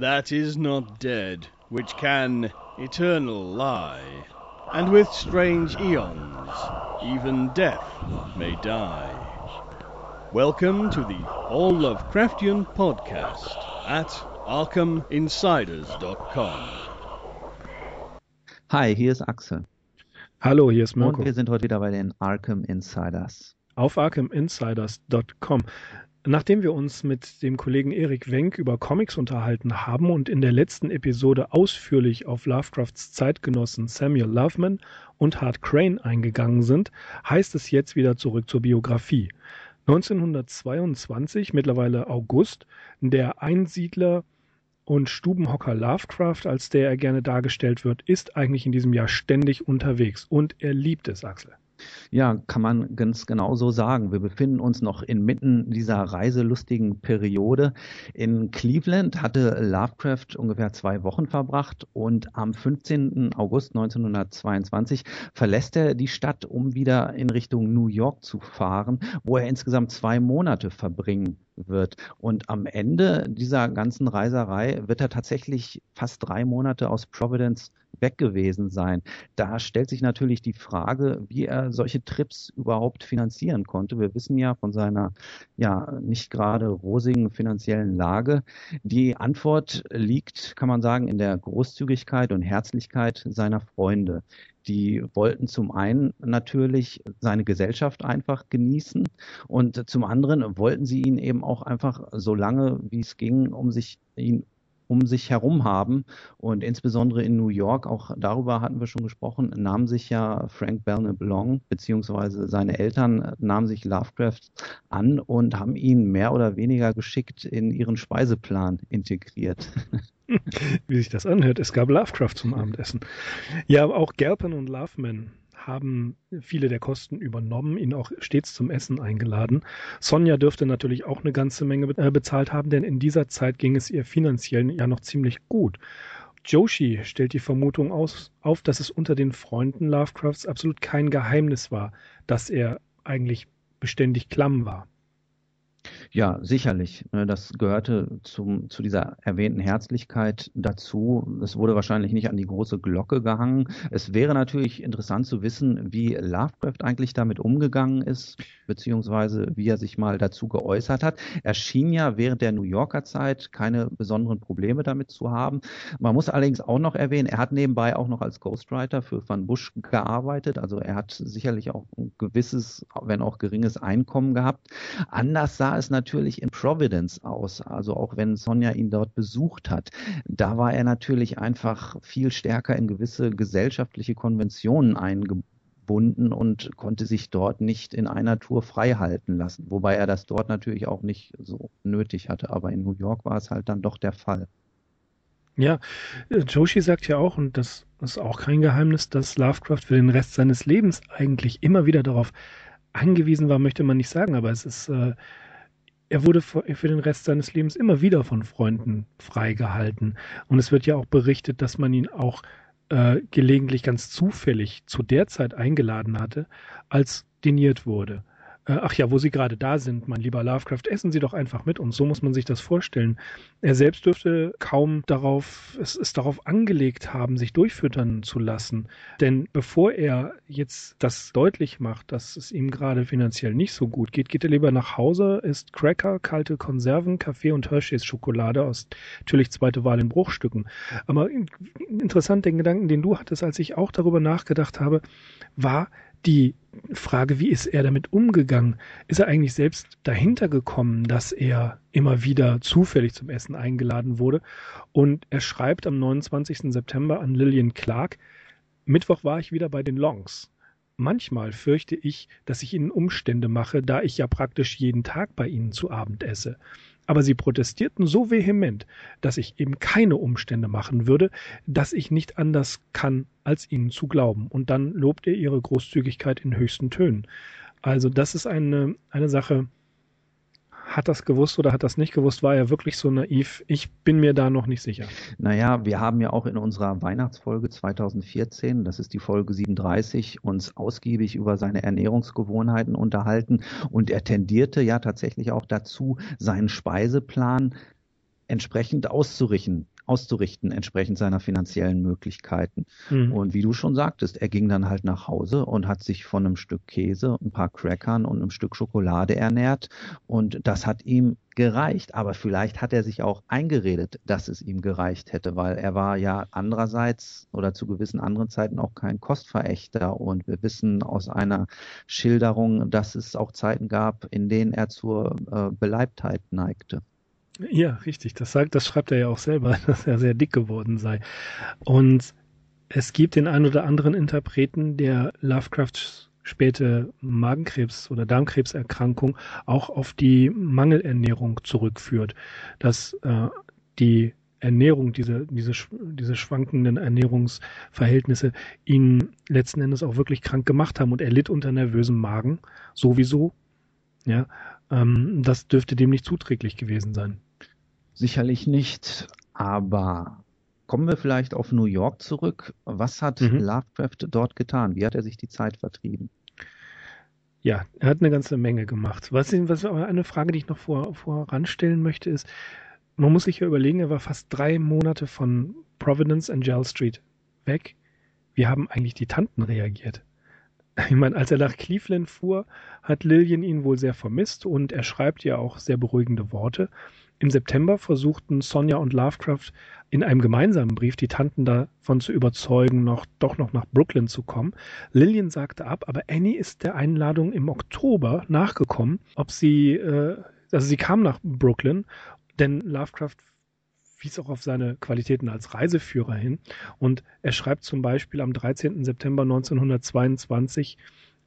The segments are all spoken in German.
that is not dead, which can eternal lie. And with strange eons, even death may die. Welcome to the All Lovecraftian Podcast at ArkhamInsiders.com. Hi, hier ist Axel. Hallo, hier ist Mirko. Und wir sind heute wieder bei den Arkham Insiders. Auf ArkhamInsiders.com. Nachdem wir uns mit dem Kollegen Erik Wenk über Comics unterhalten haben und in der letzten Episode ausführlich auf Lovecrafts Zeitgenossen Samuel Loveman und Hart Crane eingegangen sind, heißt es jetzt wieder zurück zur Biografie. 1922, mittlerweile August, der Einsiedler und Stubenhocker Lovecraft, als der er gerne dargestellt wird, ist eigentlich in diesem Jahr ständig unterwegs und er liebt es, Axel. Ja, kann man ganz genau so sagen. Wir befinden uns noch inmitten dieser reiselustigen Periode. In Cleveland hatte Lovecraft ungefähr zwei Wochen verbracht und am 15. August 1922 verlässt er die Stadt, um wieder in Richtung New York zu fahren, wo er insgesamt zwei Monate verbringen wird. Und am Ende dieser ganzen Reiserei wird er tatsächlich fast drei Monate aus Providence weg gewesen sein. Da stellt sich natürlich die Frage, wie er solche Trips überhaupt finanzieren konnte. Wir wissen ja von seiner ja nicht gerade rosigen finanziellen Lage. Die Antwort liegt, kann man sagen, in der Großzügigkeit und Herzlichkeit seiner Freunde. Die wollten zum einen natürlich seine Gesellschaft einfach genießen und zum anderen wollten sie ihn eben auch einfach so lange, wie es ging, um sich ihn um sich herum haben. Und insbesondere in New York, auch darüber hatten wir schon gesprochen, nahm sich ja Frank Belknap Long, beziehungsweise seine Eltern nahmen sich Lovecraft an und haben ihn mehr oder weniger geschickt in ihren Speiseplan integriert. Wie sich das anhört, es gab Lovecraft zum Abendessen. Ja, auch Galpin und Loveman haben viele der Kosten übernommen, ihn auch stets zum Essen eingeladen. Sonja dürfte natürlich auch eine ganze Menge äh, bezahlt haben, denn in dieser Zeit ging es ihr finanziell ja noch ziemlich gut. Joshi stellt die Vermutung aus, auf, dass es unter den Freunden Lovecrafts absolut kein Geheimnis war, dass er eigentlich beständig klamm war. Ja, sicherlich. Ne, das gehörte zum, zu dieser erwähnten Herzlichkeit dazu. Es wurde wahrscheinlich nicht an die große Glocke gehangen. Es wäre natürlich interessant zu wissen, wie Lovecraft eigentlich damit umgegangen ist, beziehungsweise wie er sich mal dazu geäußert hat. Er schien ja während der New Yorker Zeit keine besonderen Probleme damit zu haben. Man muss allerdings auch noch erwähnen, er hat nebenbei auch noch als Ghostwriter für Van Bush gearbeitet. Also er hat sicherlich auch ein gewisses, wenn auch geringes Einkommen gehabt. Anders sah es natürlich in Providence aus. Also auch wenn Sonja ihn dort besucht hat, da war er natürlich einfach viel stärker in gewisse gesellschaftliche Konventionen eingebunden und konnte sich dort nicht in einer Tour frei halten lassen. Wobei er das dort natürlich auch nicht so nötig hatte. Aber in New York war es halt dann doch der Fall. Ja, Joshi sagt ja auch, und das ist auch kein Geheimnis, dass Lovecraft für den Rest seines Lebens eigentlich immer wieder darauf angewiesen war, möchte man nicht sagen, aber es ist äh, er wurde für den Rest seines Lebens immer wieder von Freunden freigehalten. Und es wird ja auch berichtet, dass man ihn auch äh, gelegentlich ganz zufällig zu der Zeit eingeladen hatte, als diniert wurde. Äh, ach ja, wo Sie gerade da sind, mein lieber Lovecraft, essen Sie doch einfach mit uns. So muss man sich das vorstellen. Er selbst dürfte kaum darauf, es, es darauf angelegt haben, sich durchfüttern zu lassen. Denn bevor er jetzt das deutlich macht, dass es ihm gerade finanziell nicht so gut geht, geht er lieber nach Hause, isst Cracker, kalte Konserven, Kaffee und Hershey's Schokolade aus natürlich zweite Wahl in Bruchstücken. Aber interessant, den Gedanken, den du hattest, als ich auch darüber nachgedacht habe, war, die Frage, wie ist er damit umgegangen? Ist er eigentlich selbst dahinter gekommen, dass er immer wieder zufällig zum Essen eingeladen wurde? Und er schreibt am 29. September an Lillian Clark, Mittwoch war ich wieder bei den Longs. Manchmal fürchte ich, dass ich ihnen Umstände mache, da ich ja praktisch jeden Tag bei ihnen zu Abend esse. Aber sie protestierten so vehement, dass ich eben keine Umstände machen würde, dass ich nicht anders kann, als ihnen zu glauben. Und dann lobt er ihre Großzügigkeit in höchsten Tönen. Also das ist eine, eine Sache, hat das gewusst oder hat das nicht gewusst? War er wirklich so naiv? Ich bin mir da noch nicht sicher. Naja, wir haben ja auch in unserer Weihnachtsfolge 2014, das ist die Folge 37, uns ausgiebig über seine Ernährungsgewohnheiten unterhalten und er tendierte ja tatsächlich auch dazu, seinen Speiseplan entsprechend auszurichten, auszurichten, entsprechend seiner finanziellen Möglichkeiten. Mhm. Und wie du schon sagtest, er ging dann halt nach Hause und hat sich von einem Stück Käse, ein paar Crackern und einem Stück Schokolade ernährt. Und das hat ihm gereicht, aber vielleicht hat er sich auch eingeredet, dass es ihm gereicht hätte, weil er war ja andererseits oder zu gewissen anderen Zeiten auch kein Kostverächter und wir wissen aus einer Schilderung, dass es auch Zeiten gab, in denen er zur äh, Beleibtheit neigte. Ja, richtig. Das sagt, das schreibt er ja auch selber, dass er sehr dick geworden sei. Und es gibt den ein oder anderen Interpreten, der Lovecrafts späte Magenkrebs- oder Darmkrebserkrankung auch auf die Mangelernährung zurückführt, dass äh, die Ernährung, diese, diese, diese schwankenden Ernährungsverhältnisse ihn letzten Endes auch wirklich krank gemacht haben und er litt unter nervösem Magen sowieso. Ja, ähm, das dürfte dem nicht zuträglich gewesen sein. Sicherlich nicht, aber kommen wir vielleicht auf New York zurück. Was hat mhm. Lovecraft dort getan? Wie hat er sich die Zeit vertrieben? Ja, er hat eine ganze Menge gemacht. Was, was eine Frage, die ich noch vor, voranstellen möchte, ist, man muss sich ja überlegen, er war fast drei Monate von Providence and Gell Street weg. Wie haben eigentlich die Tanten reagiert? Ich meine, als er nach Cleveland fuhr, hat Lillian ihn wohl sehr vermisst und er schreibt ja auch sehr beruhigende Worte. Im September versuchten Sonja und Lovecraft in einem gemeinsamen Brief die Tanten davon zu überzeugen, noch, doch noch nach Brooklyn zu kommen. Lillian sagte ab, aber Annie ist der Einladung im Oktober nachgekommen, ob sie, äh, also sie kam nach Brooklyn, denn Lovecraft wies auch auf seine Qualitäten als Reiseführer hin. Und er schreibt zum Beispiel am 13. September 1922,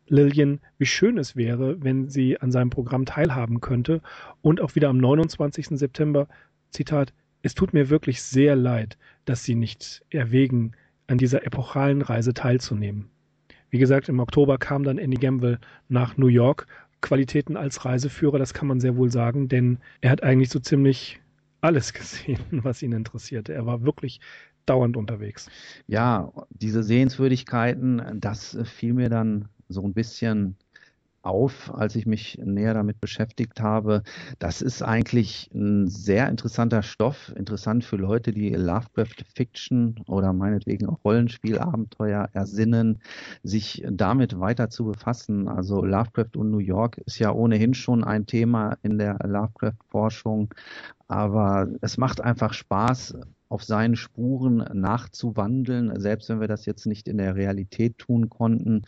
Lillian, wie schön es wäre, wenn sie an seinem Programm teilhaben könnte. Und auch wieder am 29. September, Zitat, es tut mir wirklich sehr leid, dass Sie nicht erwägen, an dieser epochalen Reise teilzunehmen. Wie gesagt, im Oktober kam dann Andy Gamble nach New York. Qualitäten als Reiseführer, das kann man sehr wohl sagen, denn er hat eigentlich so ziemlich alles gesehen, was ihn interessierte. Er war wirklich dauernd unterwegs. Ja, diese Sehenswürdigkeiten, das fiel mir dann so ein bisschen auf, als ich mich näher damit beschäftigt habe. Das ist eigentlich ein sehr interessanter Stoff, interessant für Leute, die Lovecraft Fiction oder meinetwegen auch Rollenspielabenteuer ersinnen, sich damit weiter zu befassen. Also Lovecraft und New York ist ja ohnehin schon ein Thema in der Lovecraft Forschung, aber es macht einfach Spaß, auf seinen Spuren nachzuwandeln, selbst wenn wir das jetzt nicht in der Realität tun konnten,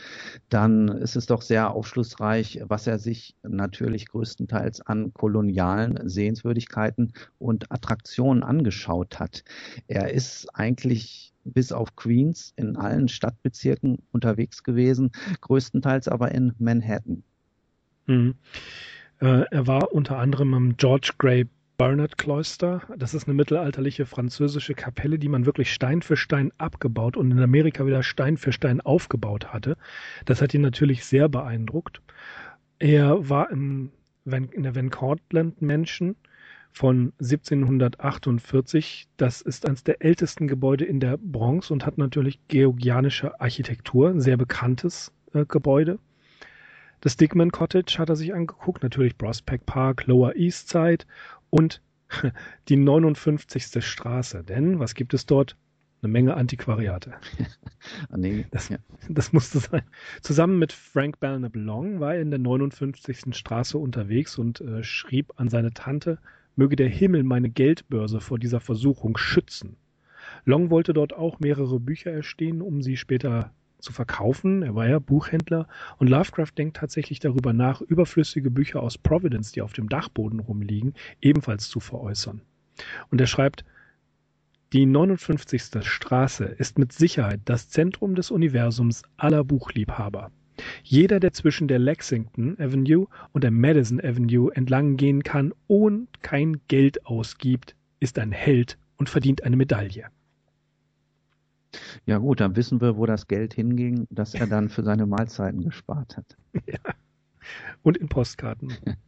dann ist es doch sehr aufschlussreich, was er sich natürlich größtenteils an kolonialen Sehenswürdigkeiten und Attraktionen angeschaut hat. Er ist eigentlich bis auf Queens in allen Stadtbezirken unterwegs gewesen, größtenteils aber in Manhattan. Mhm. Äh, er war unter anderem am George Gray Barnard Cloister. Das ist eine mittelalterliche französische Kapelle, die man wirklich Stein für Stein abgebaut und in Amerika wieder Stein für Stein aufgebaut hatte. Das hat ihn natürlich sehr beeindruckt. Er war im, in der Van Cortlandt Mansion von 1748. Das ist eines der ältesten Gebäude in der Bronx und hat natürlich georgianische Architektur, ein sehr bekanntes äh, Gebäude. Das Dickman Cottage hat er sich angeguckt, natürlich Prospect Park, Lower East Side und die 59. Straße. Denn was gibt es dort? Eine Menge Antiquariate. Ah, nee, das, ja. das, musste sein. Zusammen mit Frank Belknap Long war er in der 59. Straße unterwegs und äh, schrieb an seine Tante, möge der Himmel meine Geldbörse vor dieser Versuchung schützen. Long wollte dort auch mehrere Bücher erstehen, um sie später zu verkaufen. Er war ja Buchhändler und Lovecraft denkt tatsächlich darüber nach, überflüssige Bücher aus Providence, die auf dem Dachboden rumliegen, ebenfalls zu veräußern. Und er schreibt, die 59. Straße ist mit Sicherheit das Zentrum des Universums aller Buchliebhaber. Jeder, der zwischen der Lexington Avenue und der Madison Avenue entlang gehen kann und kein Geld ausgibt, ist ein Held und verdient eine Medaille. Ja gut, dann wissen wir, wo das Geld hinging, das er dann für seine Mahlzeiten gespart hat. Ja. Und in Postkarten.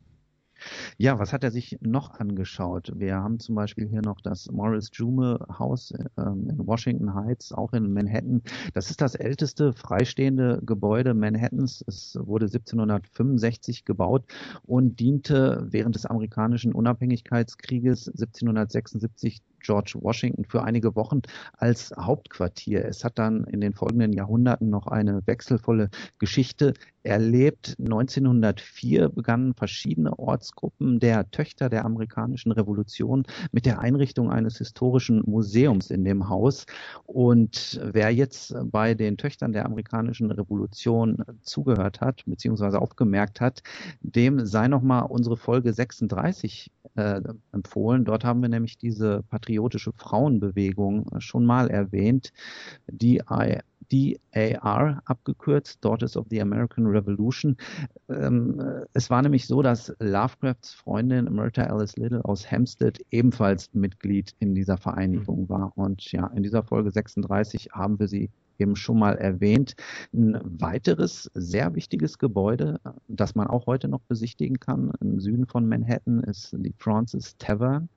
Ja, was hat er sich noch angeschaut? Wir haben zum Beispiel hier noch das Morris Jume Haus ähm, in Washington Heights, auch in Manhattan. Das ist das älteste freistehende Gebäude Manhattans. Es wurde 1765 gebaut und diente während des amerikanischen Unabhängigkeitskrieges 1776 George Washington für einige Wochen als Hauptquartier. Es hat dann in den folgenden Jahrhunderten noch eine wechselvolle Geschichte erlebt. 1904 begannen verschiedene Ortsgruppen der Töchter der amerikanischen Revolution mit der Einrichtung eines historischen Museums in dem Haus. Und wer jetzt bei den Töchtern der amerikanischen Revolution zugehört hat, beziehungsweise aufgemerkt hat, dem sei nochmal unsere Folge 36 äh, empfohlen. Dort haben wir nämlich diese patriotische Frauenbewegung schon mal erwähnt, die DAR abgekürzt, Daughters of the American Revolution. Ähm, es war nämlich so, dass Lovecrafts Freundin Myrta Alice Little aus Hampstead ebenfalls Mitglied in dieser Vereinigung war. Und ja, in dieser Folge 36 haben wir sie eben schon mal erwähnt. Ein weiteres sehr wichtiges Gebäude, das man auch heute noch besichtigen kann im Süden von Manhattan, ist die Francis Tavern.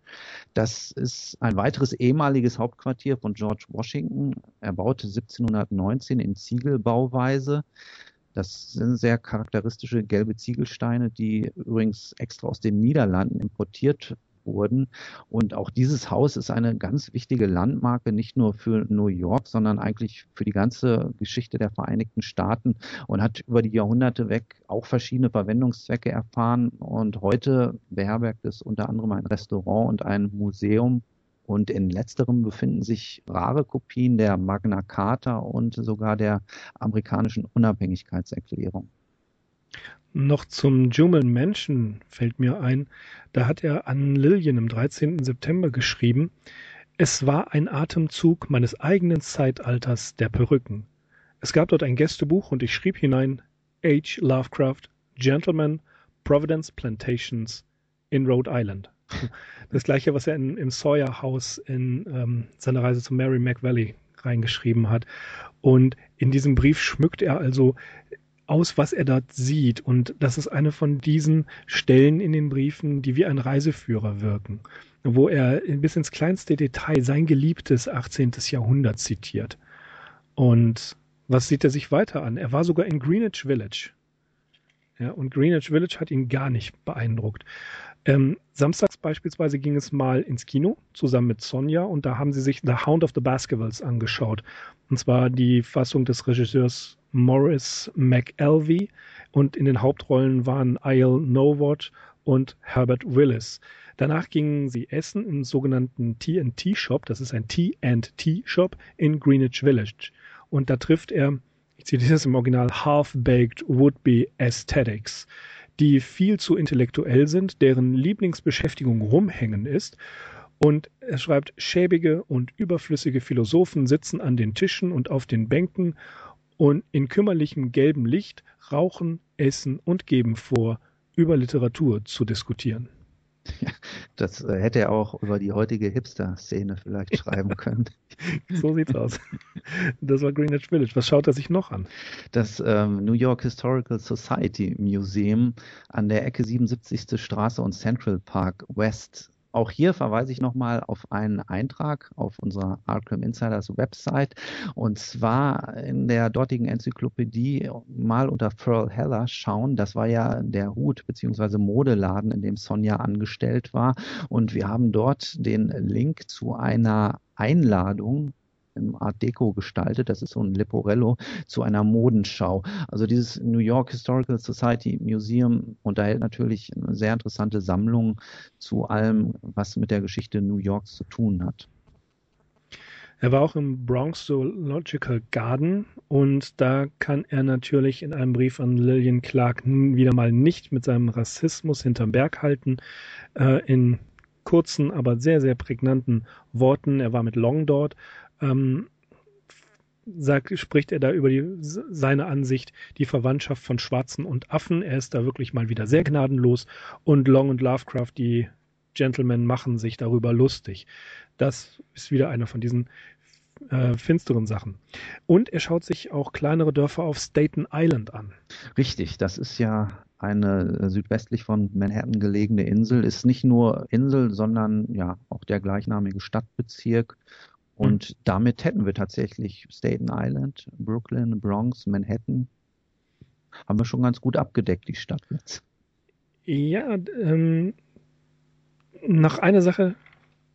Das ist ein weiteres ehemaliges Hauptquartier von George Washington. Er baute 1719 in Ziegelbauweise. Das sind sehr charakteristische gelbe Ziegelsteine, die übrigens extra aus den Niederlanden importiert wurden. Und auch dieses Haus ist eine ganz wichtige Landmarke, nicht nur für New York, sondern eigentlich für die ganze Geschichte der Vereinigten Staaten und hat über die Jahrhunderte weg auch verschiedene Verwendungszwecke erfahren. Und heute beherbergt es unter anderem ein Restaurant und ein Museum. Und in letzterem befinden sich rare Kopien der Magna Carta und sogar der amerikanischen Unabhängigkeitserklärung. Noch zum Juman Mansion fällt mir ein, da hat er an Lillian im 13. September geschrieben, es war ein Atemzug meines eigenen Zeitalters der Perücken. Es gab dort ein Gästebuch und ich schrieb hinein H. Lovecraft, Gentleman, Providence Plantations in Rhode Island. Das gleiche, was er in, im Sawyer House in ähm, seiner Reise zu Mary McValley reingeschrieben hat. Und in diesem Brief schmückt er also aus, was er dort sieht. Und das ist eine von diesen Stellen in den Briefen, die wie ein Reiseführer wirken, wo er bis ins kleinste Detail sein geliebtes 18. Jahrhundert zitiert. Und was sieht er sich weiter an? Er war sogar in Greenwich Village. Ja, und Greenwich Village hat ihn gar nicht beeindruckt. Ähm, samstags beispielsweise ging es mal ins Kino zusammen mit Sonja und da haben sie sich The Hound of the Baskervilles angeschaut. Und zwar die Fassung des Regisseurs Morris McElvey und in den Hauptrollen waren Isle Nowot und Herbert Willis. Danach gingen sie essen im sogenannten TNT Shop, das ist ein T&T Shop in Greenwich Village. Und da trifft er, ich zitiere das im Original, Half-Baked Would-Be Aesthetics, die viel zu intellektuell sind, deren Lieblingsbeschäftigung rumhängen ist und er schreibt, schäbige und überflüssige Philosophen sitzen an den Tischen und auf den Bänken und in kümmerlichem gelbem Licht rauchen, essen und geben vor, über Literatur zu diskutieren. Ja, das äh, hätte er auch über die heutige Hipster-Szene vielleicht schreiben können. so sieht's aus. Das war Greenwich Village. Was schaut er sich noch an? Das ähm, New York Historical Society Museum an der Ecke 77. Straße und Central Park West auch hier verweise ich nochmal auf einen Eintrag auf unserer Arkham Insiders Website und zwar in der dortigen Enzyklopädie mal unter Pearl Heller schauen. Das war ja der Hut bzw. Modeladen, in dem Sonja angestellt war und wir haben dort den Link zu einer Einladung im Art Deco gestaltet. Das ist so ein Leporello zu einer Modenschau. Also dieses New York Historical Society Museum unterhält natürlich eine sehr interessante Sammlung zu allem, was mit der Geschichte New Yorks zu tun hat. Er war auch im Bronx Zoological Garden und da kann er natürlich in einem Brief an Lillian Clark wieder mal nicht mit seinem Rassismus hinterm Berg halten. Äh, in kurzen, aber sehr, sehr prägnanten Worten. Er war mit Long dort ähm, sagt, spricht er da über die, seine Ansicht, die Verwandtschaft von Schwarzen und Affen. Er ist da wirklich mal wieder sehr gnadenlos und Long und Lovecraft, die Gentlemen, machen sich darüber lustig. Das ist wieder einer von diesen äh, finsteren Sachen. Und er schaut sich auch kleinere Dörfer auf Staten Island an. Richtig, das ist ja eine südwestlich von Manhattan gelegene Insel, ist nicht nur Insel, sondern ja auch der gleichnamige Stadtbezirk. Und mhm. damit hätten wir tatsächlich Staten Island, Brooklyn, Bronx, Manhattan. Haben wir schon ganz gut abgedeckt, die Stadt jetzt. Ja, ähm, noch eine Sache,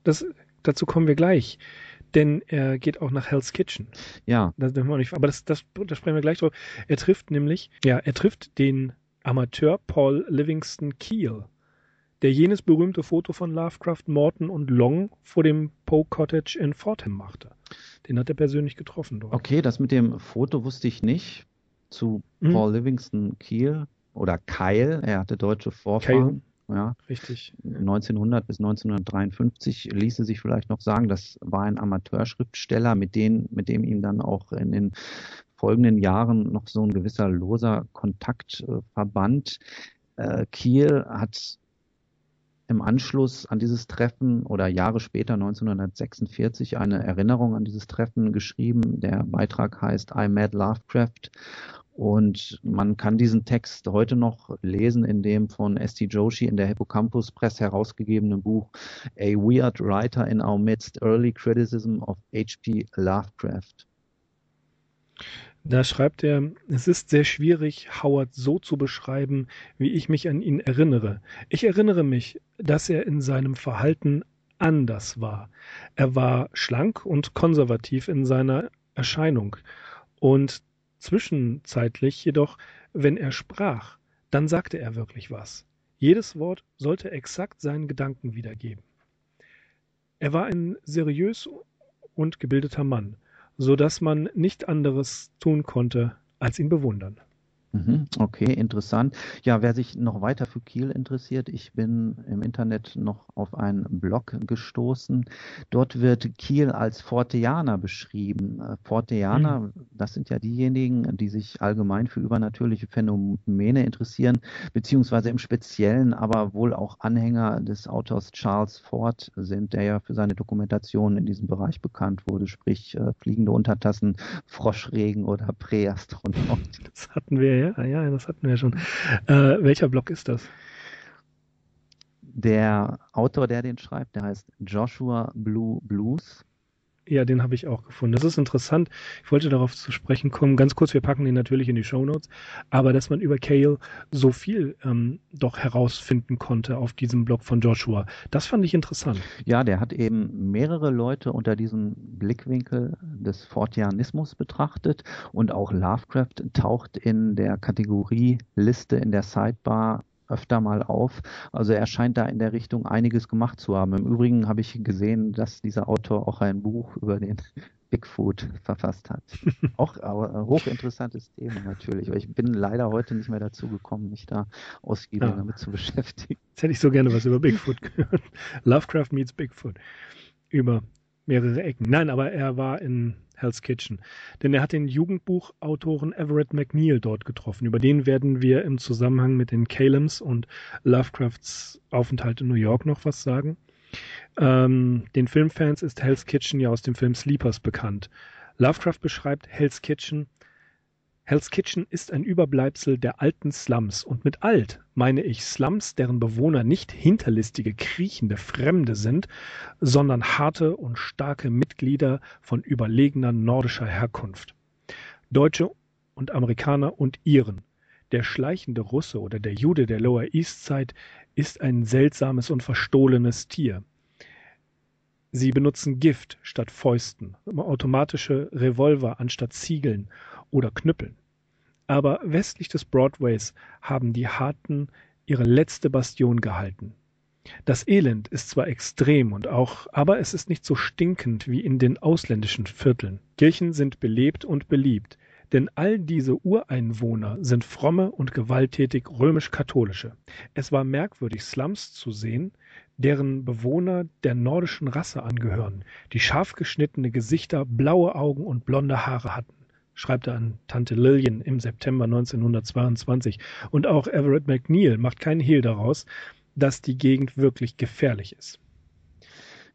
das, dazu kommen wir gleich. Denn er geht auch nach Hell's Kitchen. Ja. Das dürfen wir nicht, aber das, das, das sprechen wir gleich drüber. Er trifft nämlich, ja, er trifft den Amateur Paul Livingston Keel, der jenes berühmte Foto von Lovecraft, Morton und Long vor dem Poe Cottage in Fordham machte. Den hat er persönlich getroffen dort. Okay, das mit dem Foto wusste ich nicht. Zu hm. Paul Livingston Keel oder Kyle, er hatte deutsche Vorfahren. Ja, richtig. 1900 bis 1953 ließe sich vielleicht noch sagen, das war ein Amateurschriftsteller, mit, denen, mit dem ihm dann auch in den folgenden Jahren noch so ein gewisser loser Kontakt äh, verband. Kiel hat im Anschluss an dieses Treffen oder Jahre später 1946 eine Erinnerung an dieses Treffen geschrieben. Der Beitrag heißt I Met Lovecraft und man kann diesen Text heute noch lesen in dem von S.T. Joshi in der Hippocampus Press herausgegebenen Buch A Weird Writer in Our Midst, Early Criticism of H.P. Lovecraft. Da schreibt er, es ist sehr schwierig, Howard so zu beschreiben, wie ich mich an ihn erinnere. Ich erinnere mich, dass er in seinem Verhalten anders war. Er war schlank und konservativ in seiner Erscheinung. Und Zwischenzeitlich jedoch, wenn er sprach, dann sagte er wirklich was. Jedes Wort sollte exakt seinen Gedanken wiedergeben. Er war ein seriös und gebildeter Mann, so dass man nicht anderes tun konnte, als ihn bewundern. Mhm, okay, interessant. Ja, wer sich noch weiter für Kiel interessiert, ich bin im Internet noch auf einen Blog gestoßen. Dort wird Kiel als Forteaner beschrieben. Äh, Forteaner, mhm. das sind ja diejenigen, die sich allgemein für übernatürliche Phänomene interessieren, beziehungsweise im Speziellen aber wohl auch Anhänger des Autors Charles Ford sind, der ja für seine Dokumentation in diesem Bereich bekannt wurde, sprich äh, fliegende Untertassen, Froschregen oder Präastronaut. Das hatten wir ja ja, ja, das hatten wir schon. Äh, welcher Blog ist das? Der Autor, der den schreibt, der heißt Joshua Blue Blues. Ja, den habe ich auch gefunden. Das ist interessant. Ich wollte darauf zu sprechen kommen. Ganz kurz, wir packen den natürlich in die Show Notes. Aber dass man über Kale so viel ähm, doch herausfinden konnte auf diesem Blog von Joshua, das fand ich interessant. Ja, der hat eben mehrere Leute unter diesem Blickwinkel des Fortianismus betrachtet und auch Lovecraft taucht in der Kategorie Liste in der Sidebar öfter mal auf. Also er scheint da in der Richtung einiges gemacht zu haben. Im Übrigen habe ich gesehen, dass dieser Autor auch ein Buch über den Bigfoot verfasst hat. auch aber hochinteressantes Thema natürlich. Aber ich bin leider heute nicht mehr dazu gekommen, mich da ausgiebig ja. damit zu beschäftigen. Jetzt hätte ich so gerne was über Bigfoot gehört. Lovecraft meets Bigfoot. Über mehrere Ecken. Nein, aber er war in Hell's Kitchen. Denn er hat den Jugendbuchautoren Everett McNeil dort getroffen. Über den werden wir im Zusammenhang mit den Calems und Lovecrafts Aufenthalt in New York noch was sagen. Ähm, den Filmfans ist Hell's Kitchen ja aus dem Film Sleepers bekannt. Lovecraft beschreibt Hell's Kitchen Hell's Kitchen ist ein Überbleibsel der alten Slums und mit alt meine ich Slums, deren Bewohner nicht hinterlistige, kriechende Fremde sind, sondern harte und starke Mitglieder von überlegener nordischer Herkunft. Deutsche und Amerikaner und Iren. Der schleichende Russe oder der Jude der Lower East Side ist ein seltsames und verstohlenes Tier. Sie benutzen Gift statt Fäusten, automatische Revolver anstatt Ziegeln oder Knüppeln. Aber westlich des Broadways haben die Harten ihre letzte Bastion gehalten. Das Elend ist zwar extrem und auch, aber es ist nicht so stinkend wie in den ausländischen Vierteln. Kirchen sind belebt und beliebt, denn all diese Ureinwohner sind fromme und gewalttätig römisch-katholische. Es war merkwürdig, Slums zu sehen, deren Bewohner der nordischen Rasse angehören, die scharf geschnittene Gesichter, blaue Augen und blonde Haare hatten schreibt er an Tante Lillian im September 1922. Und auch Everett McNeil macht keinen Hehl daraus, dass die Gegend wirklich gefährlich ist.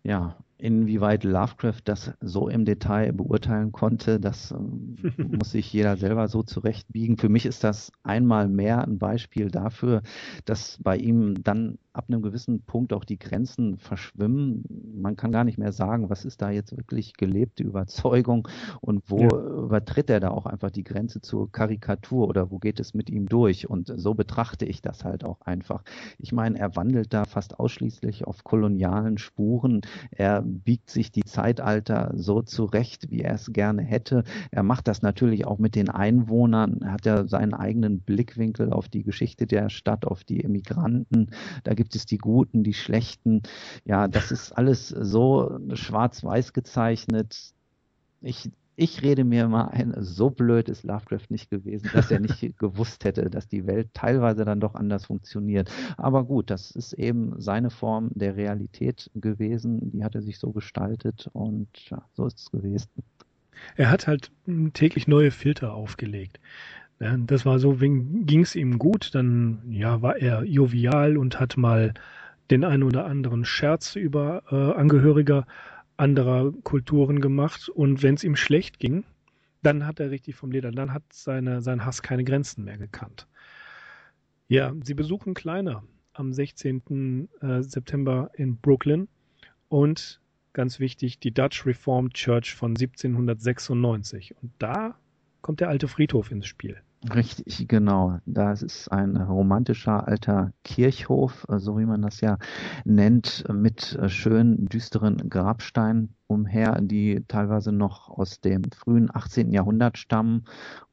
Ja, Inwieweit Lovecraft das so im Detail beurteilen konnte, das ähm, muss sich jeder selber so zurechtbiegen. Für mich ist das einmal mehr ein Beispiel dafür, dass bei ihm dann ab einem gewissen Punkt auch die Grenzen verschwimmen. Man kann gar nicht mehr sagen, was ist da jetzt wirklich gelebte Überzeugung und wo ja. übertritt er da auch einfach die Grenze zur Karikatur oder wo geht es mit ihm durch? Und so betrachte ich das halt auch einfach. Ich meine, er wandelt da fast ausschließlich auf kolonialen Spuren. Er biegt sich die Zeitalter so zurecht, wie er es gerne hätte. Er macht das natürlich auch mit den Einwohnern. Er hat ja seinen eigenen Blickwinkel auf die Geschichte der Stadt, auf die Immigranten. Da gibt es die Guten, die Schlechten. Ja, das ist alles so schwarz-weiß gezeichnet. Ich ich rede mir mal ein, so blöd ist Lovecraft nicht gewesen, dass er nicht gewusst hätte, dass die Welt teilweise dann doch anders funktioniert. Aber gut, das ist eben seine Form der Realität gewesen. Die hat er sich so gestaltet und ja, so ist es gewesen. Er hat halt täglich neue Filter aufgelegt. Das war so, ging es ihm gut, dann ja, war er jovial und hat mal den einen oder anderen Scherz über äh, Angehöriger anderer Kulturen gemacht und wenn es ihm schlecht ging, dann hat er richtig vom Leder, dann hat seine, sein Hass keine Grenzen mehr gekannt. Ja, sie besuchen Kleiner am 16. Äh, September in Brooklyn und ganz wichtig, die Dutch Reformed Church von 1796. Und da kommt der alte Friedhof ins Spiel. Richtig, genau. Das ist ein romantischer alter Kirchhof, so wie man das ja nennt, mit schönen düsteren Grabsteinen umher, die teilweise noch aus dem frühen 18. Jahrhundert stammen.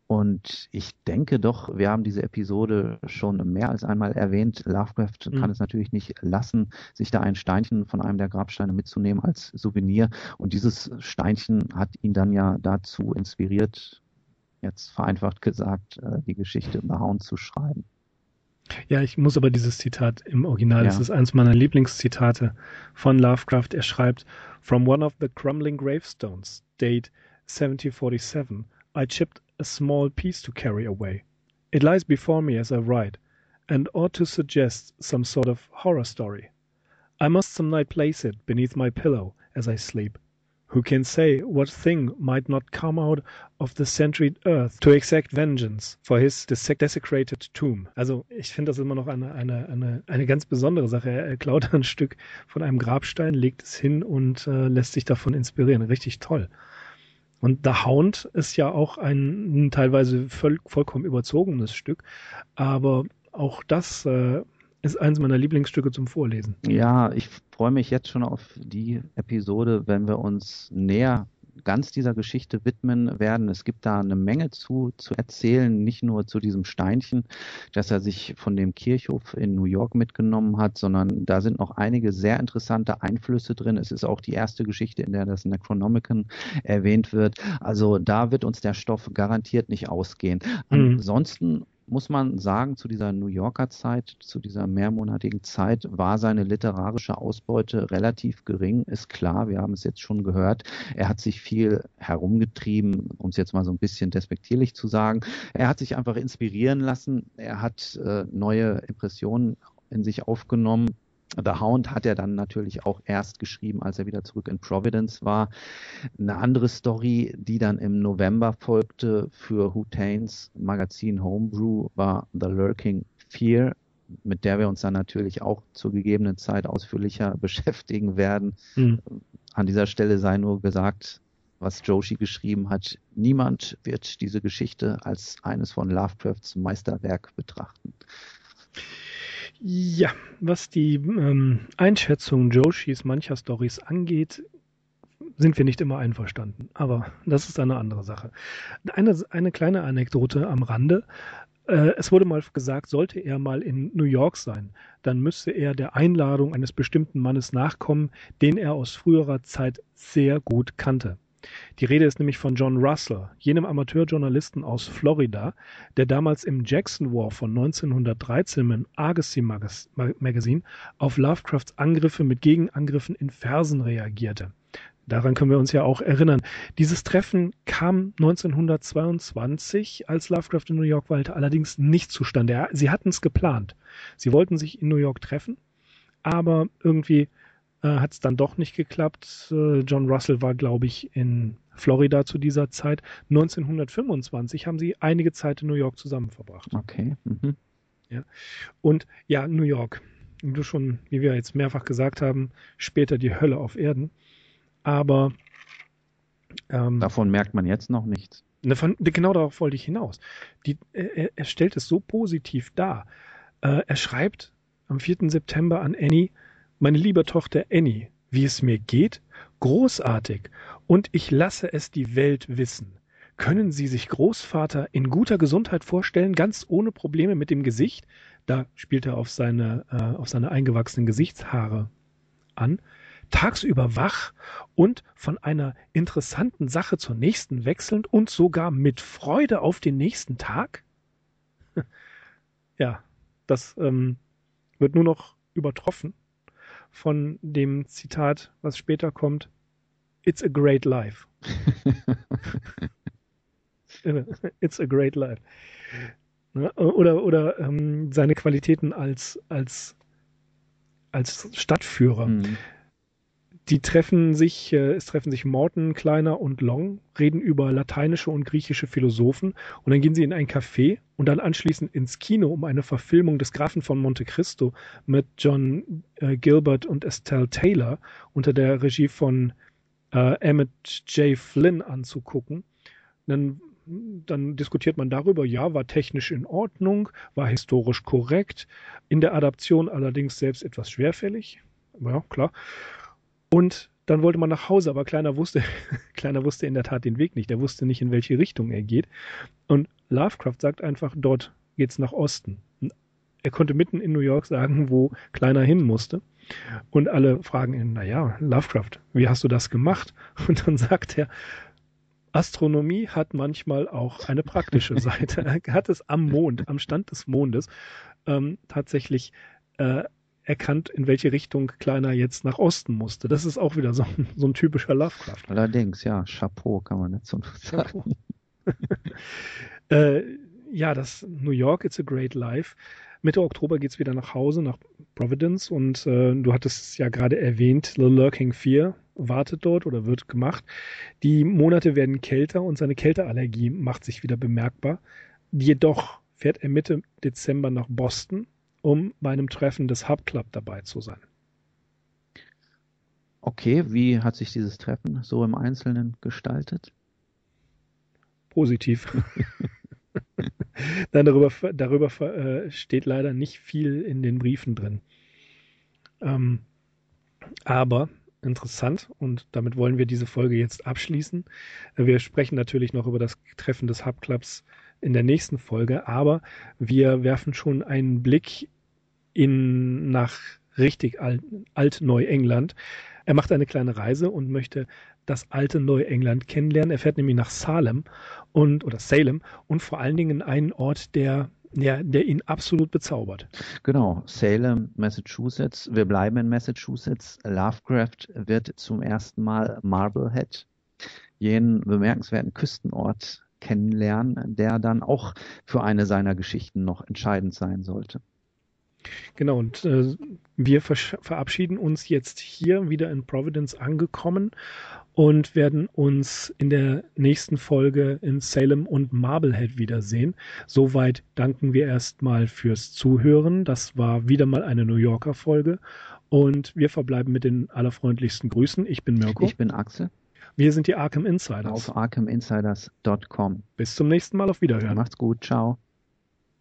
Und ich denke doch, wir haben diese Episode schon mehr als einmal erwähnt. Lovecraft mhm. kann es natürlich nicht lassen, sich da ein Steinchen von einem der Grabsteine mitzunehmen als Souvenir. Und dieses Steinchen hat ihn dann ja dazu inspiriert, jetzt vereinfacht gesagt, äh, die Geschichte über Hound zu schreiben. Ja, ich muss aber dieses Zitat im Original, ja. das ist eines meiner Lieblingszitate von Lovecraft. Er schreibt, From one of the crumbling gravestones, date 1747, I chipped a small piece to carry away. It lies before me as I write, and ought to suggest some sort of horror story. I must some night place it beneath my pillow as I sleep. Who can say what thing might not come out of the centured earth to exact vengeance for his desecrated tomb? Also ich finde das immer noch eine, eine, eine, eine ganz besondere Sache. Er klaut ein Stück von einem Grabstein, legt es hin und äh, lässt sich davon inspirieren. Richtig toll. Und The Hound ist ja auch ein, ein teilweise voll, vollkommen überzogenes Stück, aber auch das äh, ist eines meiner Lieblingsstücke zum Vorlesen. Ja, ich freue mich jetzt schon auf die Episode, wenn wir uns näher ganz dieser Geschichte widmen werden. Es gibt da eine Menge zu, zu erzählen, nicht nur zu diesem Steinchen, das er sich von dem Kirchhof in New York mitgenommen hat, sondern da sind noch einige sehr interessante Einflüsse drin. Es ist auch die erste Geschichte, in der das Necronomicon erwähnt wird. Also da wird uns der Stoff garantiert nicht ausgehen. Mhm. Ansonsten muss man sagen, zu dieser New Yorker Zeit, zu dieser mehrmonatigen Zeit war seine literarische Ausbeute relativ gering, ist klar, wir haben es jetzt schon gehört. Er hat sich viel herumgetrieben, um es jetzt mal so ein bisschen despektierlich zu sagen. Er hat sich einfach inspirieren lassen, er hat äh, neue Impressionen in sich aufgenommen, The Hound hat er dann natürlich auch erst geschrieben, als er wieder zurück in Providence war. Eine andere Story, die dann im November folgte für Hutains Magazin Homebrew, war The Lurking Fear, mit der wir uns dann natürlich auch zur gegebenen Zeit ausführlicher beschäftigen werden. Mhm. An dieser Stelle sei nur gesagt, was Joshi geschrieben hat, niemand wird diese Geschichte als eines von Lovecrafts Meisterwerk betrachten. Ja, was die ähm, Einschätzung Joshis mancher Stories angeht, sind wir nicht immer einverstanden. Aber das ist eine andere Sache. Eine, eine kleine Anekdote am Rande. Äh, es wurde mal gesagt, sollte er mal in New York sein, dann müsste er der Einladung eines bestimmten Mannes nachkommen, den er aus früherer Zeit sehr gut kannte. Die Rede ist nämlich von John Russell, jenem Amateurjournalisten aus Florida, der damals im Jackson War von 1913 im Argosy Magazine auf Lovecrafts Angriffe mit Gegenangriffen in Versen reagierte. Daran können wir uns ja auch erinnern. Dieses Treffen kam 1922, als Lovecraft in New York weilte, allerdings nicht zustande. Sie hatten es geplant. Sie wollten sich in New York treffen, aber irgendwie äh, hat es dann doch nicht geklappt. Äh, John Russell war, glaube ich, in Florida zu dieser Zeit. 1925 haben sie einige Zeit in New York zusammen verbracht. Okay. Mhm. Ja. Und ja, New York. Wie du schon, wie wir jetzt mehrfach gesagt haben, später die Hölle auf Erden. Aber ähm, davon merkt man jetzt noch nichts. Ne, von, genau darauf wollte ich hinaus. Die, er, er, stellt es so positiv dar. Äh, er schreibt am 4. September an Annie, meine liebe Tochter Annie, wie es mir geht? Großartig. Und ich lasse es die Welt wissen. Können Sie sich Großvater in guter Gesundheit vorstellen, ganz ohne Probleme mit dem Gesicht? Da spielt er auf seine, äh, auf seine eingewachsenen Gesichtshaare an. Tagsüber wach und von einer interessanten Sache zur nächsten wechselnd und sogar mit Freude auf den nächsten Tag? ja, das ähm, wird nur noch übertroffen von dem Zitat, was später kommt. It's a great life. It's a great life. Ne? Oder, oder ähm, seine Qualitäten als, als, als Stadtführer. Mhm. Die treffen sich, äh, es treffen sich Morton, Kleiner und Long, reden über lateinische und griechische Philosophen und dann gehen sie in ein Café und dann anschließend ins Kino, um eine Verfilmung des Grafen von Monte Cristo mit John äh, Gilbert und Estelle Taylor unter der Regie von äh, Emmett J. Flynn anzugucken. Dann dann diskutiert man darüber, ja, war technisch in Ordnung, war historisch korrekt, in der Adaption allerdings selbst etwas schwerfällig. Ja, klar. Und dann wollte man nach Hause, aber Kleiner wusste, Kleiner wusste in der Tat den Weg nicht. Er wusste nicht, in welche Richtung er geht. Und Lovecraft sagt einfach, dort geht's nach Osten. Er konnte mitten in New York sagen, wo Kleiner hin musste. Und alle fragen ihn, naja, Lovecraft, wie hast du das gemacht? Und dann sagt er, Astronomie hat manchmal auch eine praktische Seite. Er hat es am Mond, am Stand des Mondes ähm, tatsächlich äh, erkannt, in welche Richtung Kleiner jetzt nach Osten musste. Das ist auch wieder so, so ein typischer Lovecraft. Allerdings, ja, Chapeau kann man nicht so sagen. äh, ja, das New York, It's a Great Life. Mitte Oktober geht es wieder nach Hause, nach Providence und äh, du hattest es ja gerade erwähnt, The Lurking Fear wartet dort oder wird gemacht. Die Monate werden kälter und seine Kälteallergie macht sich wieder bemerkbar. Jedoch fährt er Mitte Dezember nach Boston, um bei einem Treffen des Hub Club dabei zu sein. Okay, wie hat sich dieses Treffen so im Einzelnen gestaltet? Positiv. Nein, darüber, darüber äh, steht leider nicht viel in den Briefen drin. Ähm, aber interessant und damit wollen wir diese Folge jetzt abschließen. Wir sprechen natürlich noch über das Treffen des Hub Clubs in der nächsten Folge, aber wir werfen schon einen Blick in nach richtig alt, alt. Er macht eine kleine Reise und möchte das alte Neuengland kennenlernen. Er fährt nämlich nach Salem und oder Salem und vor allen Dingen einen Ort, der ja, der ihn absolut bezaubert. Genau, Salem, Massachusetts. Wir bleiben in Massachusetts. Lovecraft wird zum ersten Mal Marblehead, jenen bemerkenswerten Küstenort, kennenlernen, der dann auch für eine seiner Geschichten noch entscheidend sein sollte. Genau, und äh, wir verabschieden uns jetzt hier wieder in Providence angekommen und werden uns in der nächsten Folge in Salem und Marblehead wiedersehen. Soweit danken wir erstmal fürs Zuhören. Das war wieder mal eine New Yorker Folge und wir verbleiben mit den allerfreundlichsten Grüßen. Ich bin Mirko. Ich bin Axel. Wir sind die Arkham Insiders. Auf arkhaminsiders.com. Bis zum nächsten Mal auf Wiederhören. Macht's gut. Ciao.